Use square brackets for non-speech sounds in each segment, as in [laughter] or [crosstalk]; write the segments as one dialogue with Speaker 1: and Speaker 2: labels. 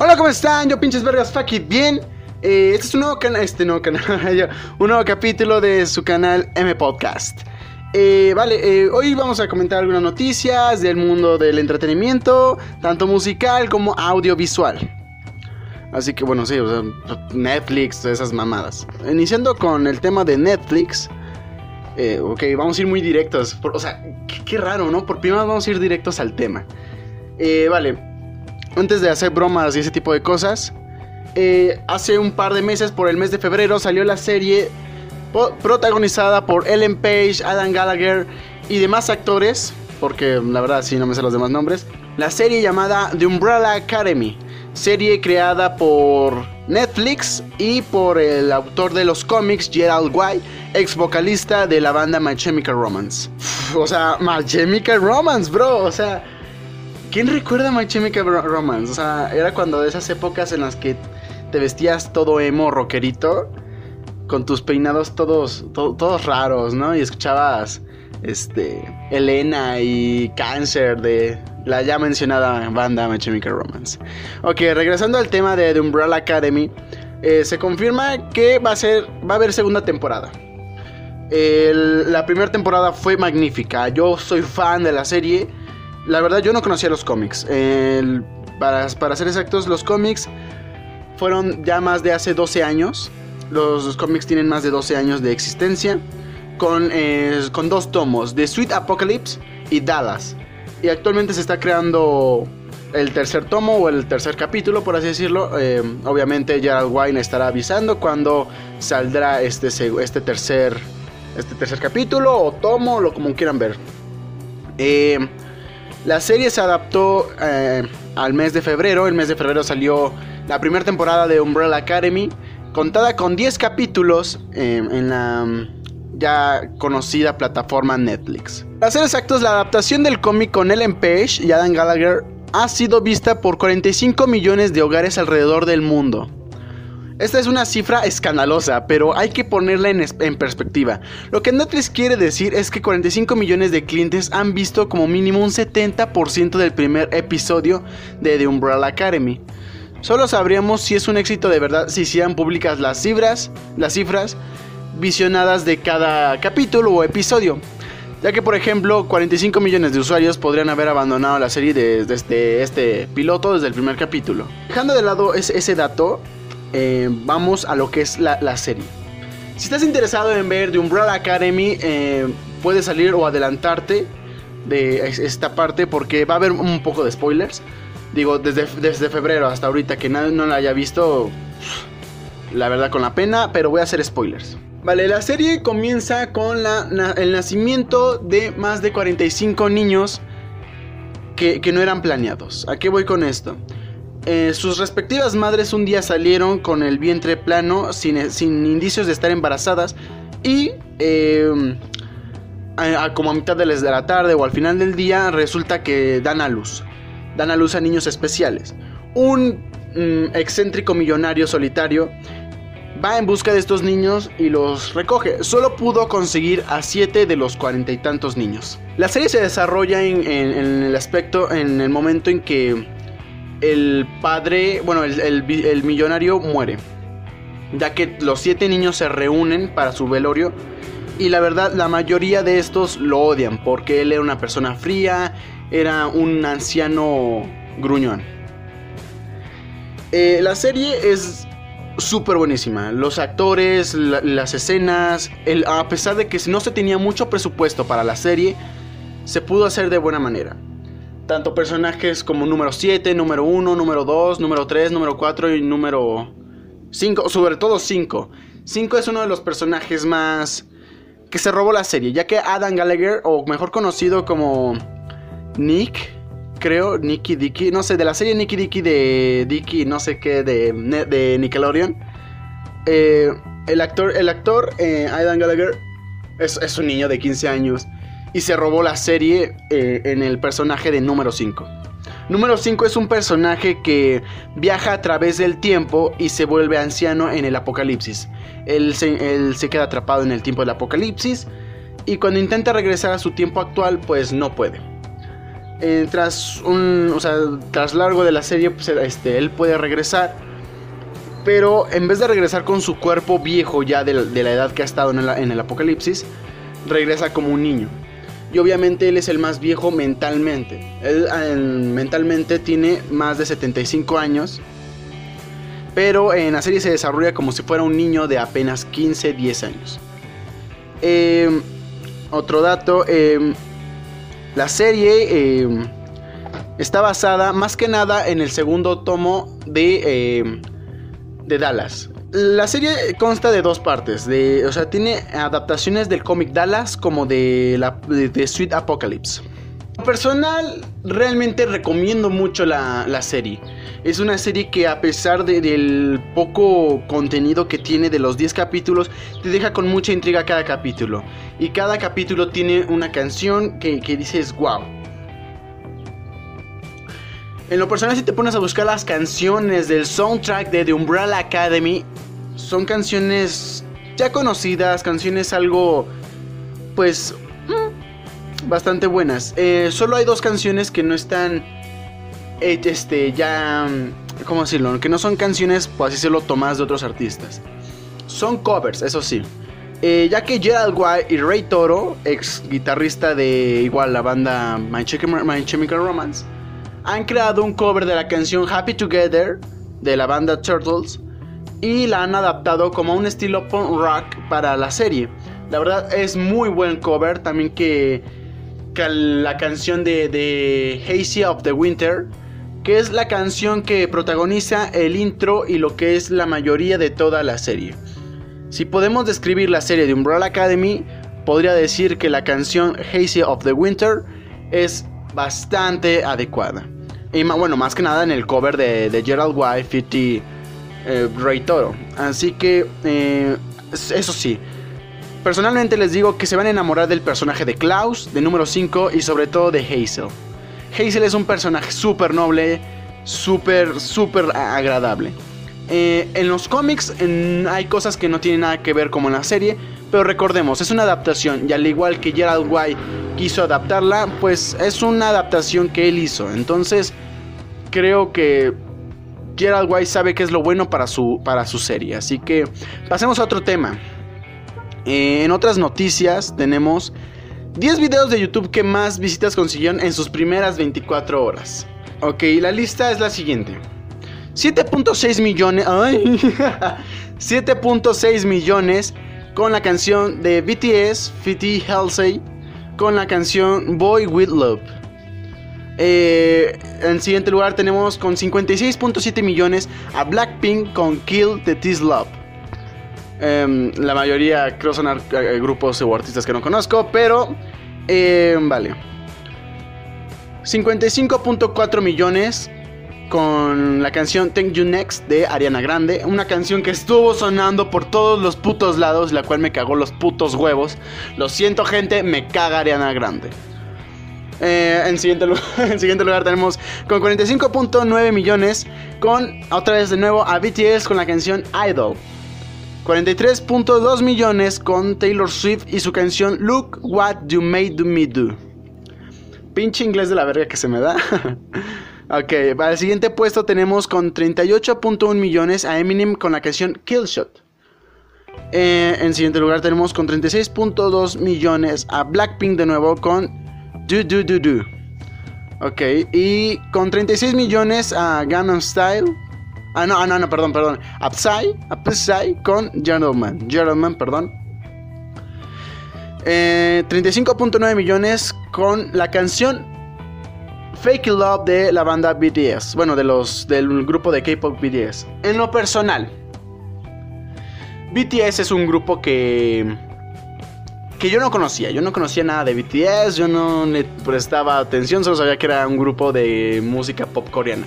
Speaker 1: Hola, ¿cómo están? Yo pinches vergas, fuck bien. Eh, este es un nuevo canal, este nuevo canal, [laughs] un nuevo capítulo de su canal M Podcast. Eh, vale, eh, hoy vamos a comentar algunas noticias del mundo del entretenimiento, tanto musical como audiovisual. Así que bueno, sí, o sea, Netflix, esas mamadas. Iniciando con el tema de Netflix. Eh, ok, vamos a ir muy directos. O sea, qué, raro, ¿no? Por primero vamos a ir directos al tema. Eh, vale, antes de hacer bromas y ese tipo de cosas, eh, hace un par de meses, por el mes de febrero, salió la serie protagonizada por Ellen Page, Adam Gallagher y demás actores, porque la verdad sí no me sé los demás nombres. La serie llamada The Umbrella Academy, serie creada por Netflix y por el autor de los cómics Gerald Way, ex vocalista de la banda My Chemical Romance. O sea, My Chemical Romance, bro, o sea, ¿quién recuerda My Chemical Ro- Romance? O sea, era cuando de esas épocas en las que te vestías todo emo, rockerito, con tus peinados todos, to- todos raros, ¿no? Y escuchabas, este, Elena y Cancer de la ya mencionada banda My Chemical Romance. Ok, regresando al tema de The Umbrella Academy, eh, se confirma que va a ser, va a haber segunda temporada. La primera temporada fue magnífica. Yo soy fan de la serie. La verdad, yo no conocía los cómics. Para, para ser exactos, los cómics fueron ya más de hace 12 años. Los, cómics tienen más de 12 años de existencia. Con, eh, con dos tomos, The Sweet Apocalypse y Dallas. Y actualmente se está creando el tercer tomo o el tercer capítulo, por así decirlo. Eh, obviamente Gerald Wine estará avisando cuando saldrá este, este, tercer, este tercer capítulo o tomo, lo como quieran ver. Eh, la serie se adaptó eh, al mes de febrero. El mes de febrero salió la primera temporada de Umbrella Academy, contada con 10 capítulos eh, en la mm, ya conocida plataforma Netflix. Para ser exactos, la adaptación del cómic con Ellen Page y Adam Gallagher ha sido vista por 45 millones de hogares alrededor del mundo. Esta es una cifra escandalosa, pero hay que ponerla en, en perspectiva. Lo que Netflix quiere decir es que 45 millones de clientes han visto como mínimo un 70% del primer episodio de The Umbrella Academy. Solo sabríamos si es un éxito de verdad si sean públicas las cifras, las cifras visionadas de cada capítulo o episodio. Ya que, por ejemplo, 45 millones de usuarios podrían haber abandonado la serie de- desde este piloto, desde el primer capítulo. Dejando de lado ese dato, eh, vamos a lo que es la, serie. Si estás interesado en ver The Umbrella Academy, eh, puedes salir o adelantarte de es- esta parte porque va a haber un poco de spoilers. Digo, desde, desde febrero hasta ahorita que nadie no la haya visto, la verdad con la pena, pero voy a hacer spoilers. Vale, la serie comienza con el nacimiento de más de 45 niños que no eran planeados. ¿A qué voy con esto? Eh, sus respectivas madres un día salieron con el vientre plano, sin, sin indicios de estar embarazadas, y eh, a- como a mitad de la de la tarde o al final del día resulta que dan a luz. Dan a luz a niños especiales. Un mm, excéntrico millonario solitario va en busca de estos niños y los recoge. Solo pudo conseguir a siete de los cuarenta y tantos niños. La serie se desarrolla en- en el aspecto, en el momento en que el padre, bueno, el, millonario muere. Ya que los siete niños se reúnen para su velorio. Y la verdad, la mayoría de estos lo odian porque él era una persona fría, era un anciano gruñón. Eh, la serie es súper buenísima. Los actores, la- las escenas, a pesar de que no se tenía mucho presupuesto para la serie, se pudo hacer de buena manera. Tanto personajes como número 7, número 1, número 2, número 3, número 4 y número 5, sobre todo 5. 5 es uno de los personajes más que se robó la serie, ya que Adam Gallagher, o mejor conocido como Nick, creo, Nicky Dicky, no sé, de la serie Nicky Dicky de Dicky, no sé qué, de, de Nickelodeon, eh, el actor, el actor eh, Adam Gallagher es un niño de 15 años y se robó la serie eh, en el personaje de número 5. Número 5 es un personaje que viaja a través del tiempo y se vuelve anciano en el apocalipsis. Él se, queda atrapado en el tiempo del apocalipsis y cuando intenta regresar a su tiempo actual pues no puede. eh, tras un, o sea, tras largo de la serie, pues, este, él puede regresar. Pero en vez de regresar con su cuerpo viejo ya de la, edad que ha estado en el, apocalipsis, regresa como un niño. Y obviamente él es el más viejo mentalmente. Él mentalmente tiene más de 75 años. Pero en la serie se desarrolla como si fuera un niño de apenas 15, 10 años. Em, otro dato, em, la serie em, está basada más que nada en el segundo tomo de, de Dallas. La serie consta de dos partes, de, o sea, tiene adaptaciones del cómic Dallas como de, la, de, Sweet Apocalypse. Personal, realmente recomiendo mucho la, la serie. Es una serie que a pesar del poco contenido que tiene de los 10 capítulos, te deja con mucha intriga cada capítulo. Y cada capítulo tiene una canción que, dices, wow. En lo personal, si te pones a buscar las canciones del soundtrack de The Umbrella Academy, son canciones ya conocidas, canciones algo, pues, mm, bastante buenas. Eh, solo hay dos canciones que no están eh, este, ya, mm, ¿cómo decirlo? Que no son canciones, pues así se lo tomas de otros artistas. Son covers, eso sí. Eh, ya que Gerald White y Ray Toro, ex guitarrista de igual la banda My Chemical, Romance, han creado un cover de la canción Happy Together de la banda Turtles y la han adaptado como un estilo punk rock para la serie. La verdad es muy buen cover, también que, que la canción de, de Hazy of the Winter que es la canción que protagoniza el intro y lo que es la mayoría de toda la serie. Si podemos describir la serie de Umbrella Academy, podría decir que la canción Hazy of the Winter es bastante adecuada. Y bueno, más que nada en el cover de, Gerald White, 50 eh, Ray Toro. Así que, eh, eso sí, personalmente les digo que se van a enamorar del personaje de Klaus, de número 5 y sobre todo de Hazel. Hazel es un personaje súper noble, súper, súper agradable. Eh, en los cómics hay cosas que no tienen nada que ver como en la serie, pero recordemos, es una adaptación y al igual que Gerald White quiso adaptarla, pues es una adaptación que él hizo. Entonces, creo que Gerald White sabe que es lo bueno para su, para su serie. Así que pasemos a otro tema. Eh, en otras noticias tenemos 10 videos de YouTube que más visitas consiguieron en sus primeras 24 horas. Ok, la lista es la siguiente. 7.6 millones... 7.6 [laughs] millones con la canción de BTS, Fiti Halsey, con la canción Boy With Love. Eh, en siguiente lugar tenemos con 56.7 millones a Blackpink con Kill the This Love. Em, la mayoría creo son grupos o artistas que no conozco, pero em, vale. 55.4 millones con la canción Thank You Next de Ariana Grande. Una canción que estuvo sonando por todos los putos lados, la cual me cagó los putos huevos. Lo siento gente, me caga Ariana Grande. Eh, [laughs] en, siguiente lugar, tenemos con 45.9 millones con otra vez de nuevo a BTS con la canción Idol. 43.2 millones con Taylor Swift y su canción Look What You Made Me Do. Pinche inglés de la verga que se me da. [laughs] ok, para el siguiente puesto tenemos con 38.1 millones a Eminem con la canción Killshot. Eh, en siguiente lugar tenemos con 36.2 millones a Blackpink de nuevo con Do Do Do Do. Ok, y con 36 millones a Gangnam Style Ah, no, ah, no, no, perdón, perdón. Upside, Upside con Gentleman. Gentleman, perdón. 35.9 eh, millones con la canción Fake Love de la banda BTS. Bueno, de los, del grupo de K-pop BTS. En lo personal, BTS es un grupo que. Que yo no conocía. Yo no conocía nada de BTS, yo no le prestaba atención, solo sabía que era un grupo de música pop coreana.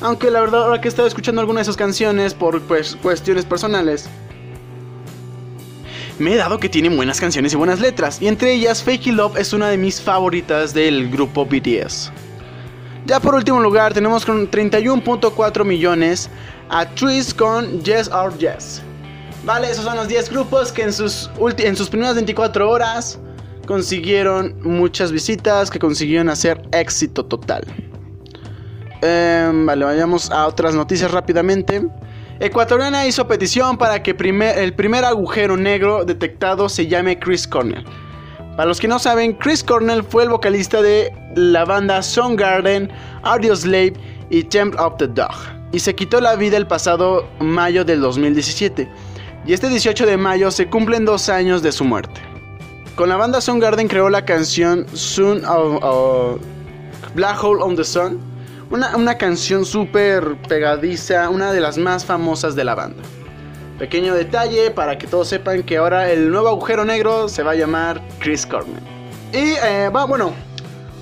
Speaker 1: Aunque la verdad, ahora que he estado escuchando algunas de esas canciones por pues, cuestiones personales, me he dado que tienen buenas canciones y buenas letras, y entre ellas Fake Love es una de mis favoritas del grupo BTS. Ya por último lugar tenemos con 31.4 millones a Twist con Yes or Yes. Vale, esos son los 10 grupos que en sus, en sus primeras 24 horas consiguieron muchas visitas, que consiguieron hacer éxito total. Em, vale, vayamos a otras noticias rápidamente. Ecuatoriana hizo petición para que el primer agujero negro detectado se llame Chris Cornell. Para los que no saben, Chris Cornell fue el vocalista de la banda Soundgarden, Audioslave y Temple of the Dog. Y se quitó la vida el pasado mayo del 2017. Y este 18 de mayo se cumplen dos años de su muerte. Con la banda Soundgarden creó la canción Soon of, Black Hole on the Sun. Una, una canción súper pegadiza, una de las más famosas de la banda. Pequeño detalle para que todos sepan que ahora el nuevo agujero negro se va a llamar Chris Cornell. Y eh, va, bueno,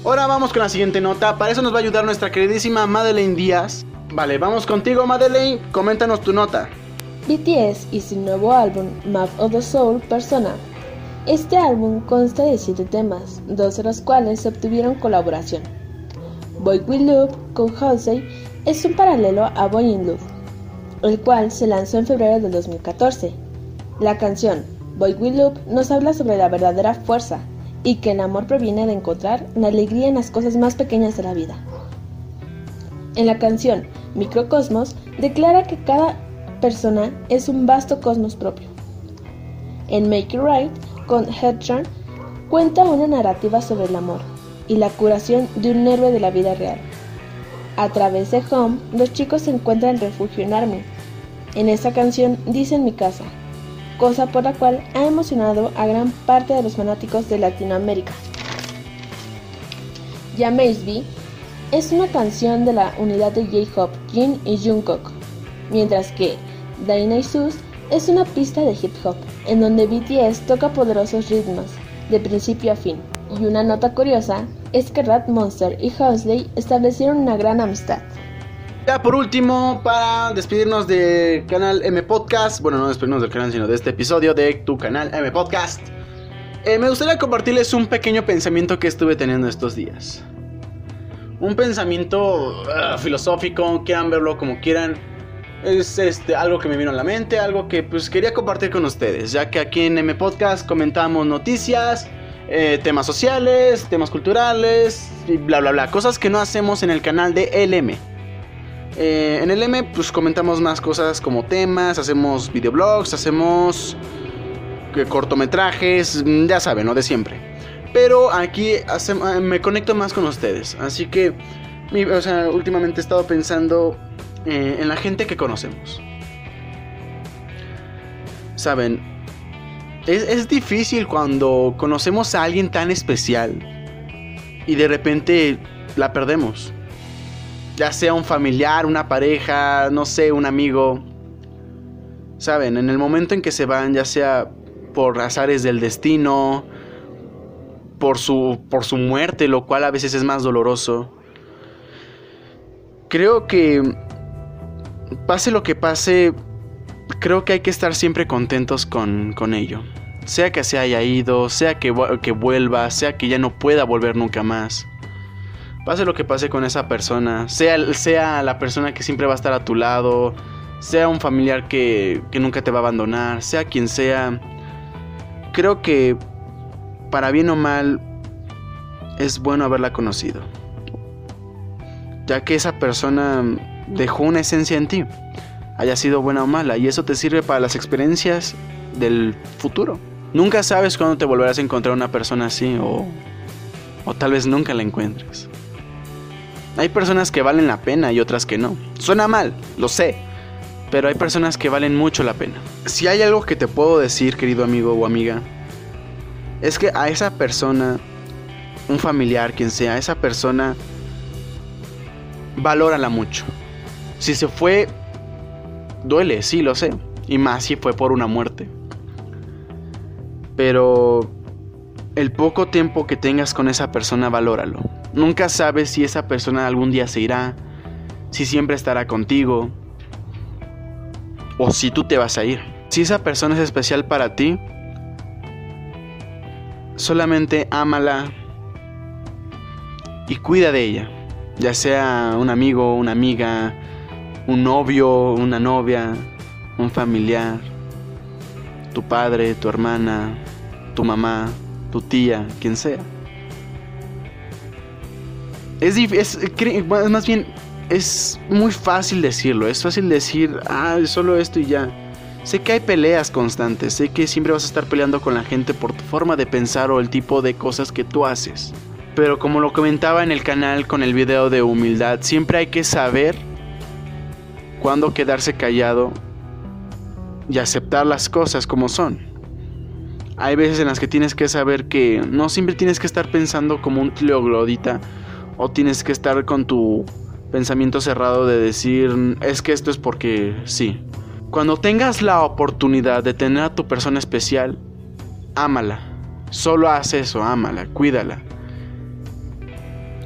Speaker 1: ahora vamos con la siguiente nota. Para eso nos va a ayudar nuestra queridísima Madeleine Díaz. Vale, vamos contigo Madeleine, coméntanos tu nota.
Speaker 2: BTS y su nuevo álbum Map of the Soul Persona. Este álbum consta de 7 temas, dos de los cuales obtuvieron colaboración. Boy Will Loop con Halsey es un paralelo a Boy in Love el cual se lanzó en febrero del 2014. La canción Boy Will Loop nos habla sobre la verdadera fuerza y que el amor proviene de encontrar la alegría en las cosas más pequeñas de la vida. En la canción Microcosmos declara que cada persona es un vasto cosmos propio. En Make It Right, con Headturn, cuenta una narrativa sobre el amor y la curación de un héroe de la vida real. A través de Home, los chicos encuentran refugio en Army. En esta canción dicen mi casa, cosa por la cual ha emocionado a gran parte de los fanáticos de Latinoamérica. Yamaze es una canción de la unidad de J-Hop, Jin y Jungkook, mientras que Sus es una pista de hip hop, en donde BTS toca poderosos ritmos, de principio a fin. Y una nota curiosa es que Rat Monster y Huxley establecieron una gran amistad.
Speaker 1: Ya por último, para despedirnos del canal M Podcast, bueno, no despedirnos del canal, sino de este episodio de tu canal M Podcast, eh, me gustaría compartirles un pequeño pensamiento que estuve teniendo estos días. Un pensamiento ah, filosófico, quieran verlo como quieran. Es este, algo que me vino a la mente, algo que pues quería compartir con ustedes, ya que aquí en M Podcast comentamos noticias, eh, temas sociales, temas culturales y bla bla bla. Cosas que no hacemos en el canal de LM. Eh, en LM pues comentamos más cosas como temas, hacemos videoblogs, hacemos eh, cortometrajes, ya saben, ¿no? De siempre. Pero aquí me conecto más con ustedes. Así que, o sea, últimamente he estado pensando en la gente que conocemos. Saben, es, difícil cuando conocemos a alguien tan especial y de repente la perdemos. Ya sea un familiar, una pareja, no sé, un amigo. Saben, en el momento en que se van, ya sea por azares del destino, por su, por su muerte, lo cual a veces es más doloroso. Creo que pase lo que pase, creo que hay que estar siempre contentos con, con ello sea que se haya ido, sea que, que vuelva, sea que ya no pueda volver nunca más. Pase lo que pase con esa persona, sea, sea la persona que siempre va a estar a tu lado, sea un familiar que, que nunca te va a abandonar, sea quien sea, creo que para bien o mal es bueno haberla conocido. Ya que esa persona dejó una esencia en ti, haya sido buena o mala, y eso te sirve para las experiencias del futuro. Nunca sabes cuándo te volverás a encontrar una persona así o, o tal vez nunca la encuentres. Hay personas que valen la pena y otras que no. Suena mal, lo sé, pero hay personas que valen mucho la pena. Si hay algo que te puedo decir, querido amigo o amiga, es que a esa persona, un familiar, quien sea, esa persona, valórala mucho. Si se fue, duele, sí, lo sé. Y más si fue por una muerte. Pero el poco tiempo que tengas con esa persona, valóralo. Nunca sabes si esa persona algún día se irá, si siempre estará contigo, o si tú te vas a ir. Si esa persona es especial para ti, solamente ámala y cuida de ella. Ya sea un amigo, una amiga, un novio, una novia, un familiar, tu padre, tu hermana, tu mamá, tu tía, quien sea. Es, más bien, es muy fácil decirlo, es fácil decir, ah, solo esto y ya. Sé que hay peleas constantes, sé que siempre vas a estar peleando con la gente por tu forma de pensar o el tipo de cosas que tú haces. Pero como lo comentaba en el canal con el video de humildad, siempre hay que saber cuándo quedarse callado y aceptar las cosas como son. Hay veces en las que tienes que saber que no siempre tienes que estar pensando como un glodita o tienes que estar con tu pensamiento cerrado de decir es que esto es porque sí. Cuando tengas la oportunidad de tener a tu persona especial, ámala. Solo haz eso, ámala, cuídala.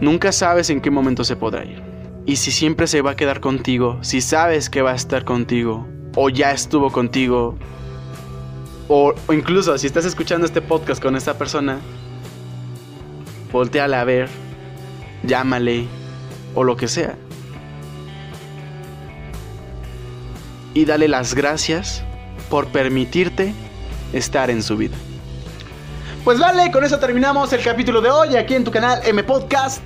Speaker 1: Nunca sabes en qué momento se podrá ir. Y si siempre se va a quedar contigo, si sabes que va a estar contigo, o ya estuvo contigo, o, incluso si estás escuchando este podcast con esta persona, volteala a ver, llámale, o lo que sea. Y dale las gracias por permitirte estar en su vida. Pues vale, con eso terminamos el capítulo de hoy aquí en tu canal M Podcast.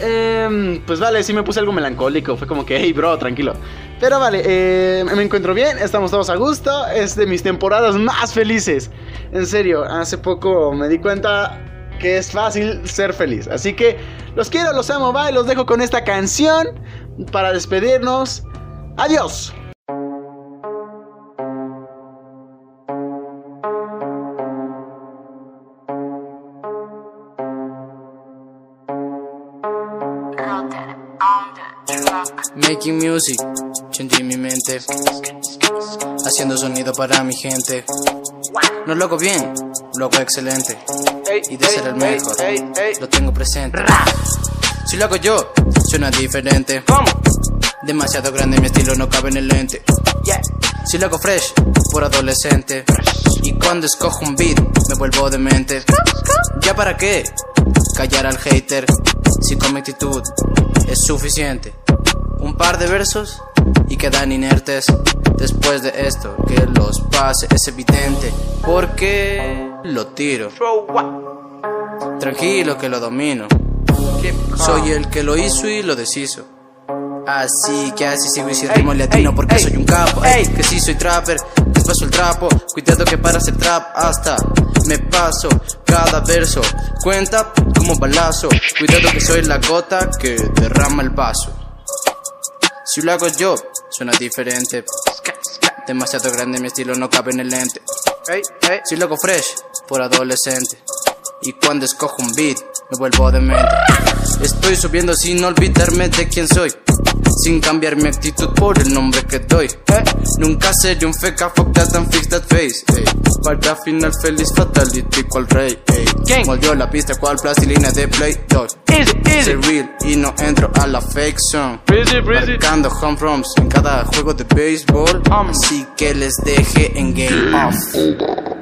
Speaker 1: Em, pues vale, sí me puse algo melancólico. Fue como que, hey, bro, tranquilo. Pero vale, eh, me encuentro bien, estamos todos a gusto. Es de mis temporadas más felices. En serio, hace poco me di cuenta que es fácil ser feliz. Así que los quiero, los amo, bye. Los dejo con esta canción para despedirnos. Adiós.
Speaker 3: Making music, changing mi mente. Haciendo sonido para mi gente. No lo hago bien, lo hago excelente. Y de ser el mejor, lo tengo presente. Si lo hago yo, suena diferente. Demasiado grande, mi estilo no cabe en el lente. Si lo hago fresh, por adolescente. Y cuando escojo un beat, me vuelvo demente. ¿Ya para qué? Callar al hater. Si con mi actitud es suficiente un par de versos y quedan inertes. Después de esto, que los pase es evidente, porque lo tiro. Tranquilo que lo domino. Soy el que lo hizo y lo deshizo. Así que así sigo y si ritmo latino porque soy un capo. que si soy trapper, que paso el trapo. Cuidado que para hacer trap hasta me paso cada verso. Cuenta como balazo. Cuidado que soy la gota que derrama el vaso. Si lo hago yo, suena diferente. Demasiado grande, mi estilo no cabe en el lente. Si lo hago fresh, por adolescente. Y cuando escojo un beat, me vuelvo demente. Estoy subiendo sin olvidarme de quién soy. Sin cambiar mi actitud por el nombre que doy. Nunca seré un feca, fuck that and fix that face. Para final feliz fatality cual rey. Ey. Moldeó la pista cual plastilina de Play 2. Soy real y no entro a la fake song. Marcando home runs en cada juego de béisbol. Así que les deje en game off.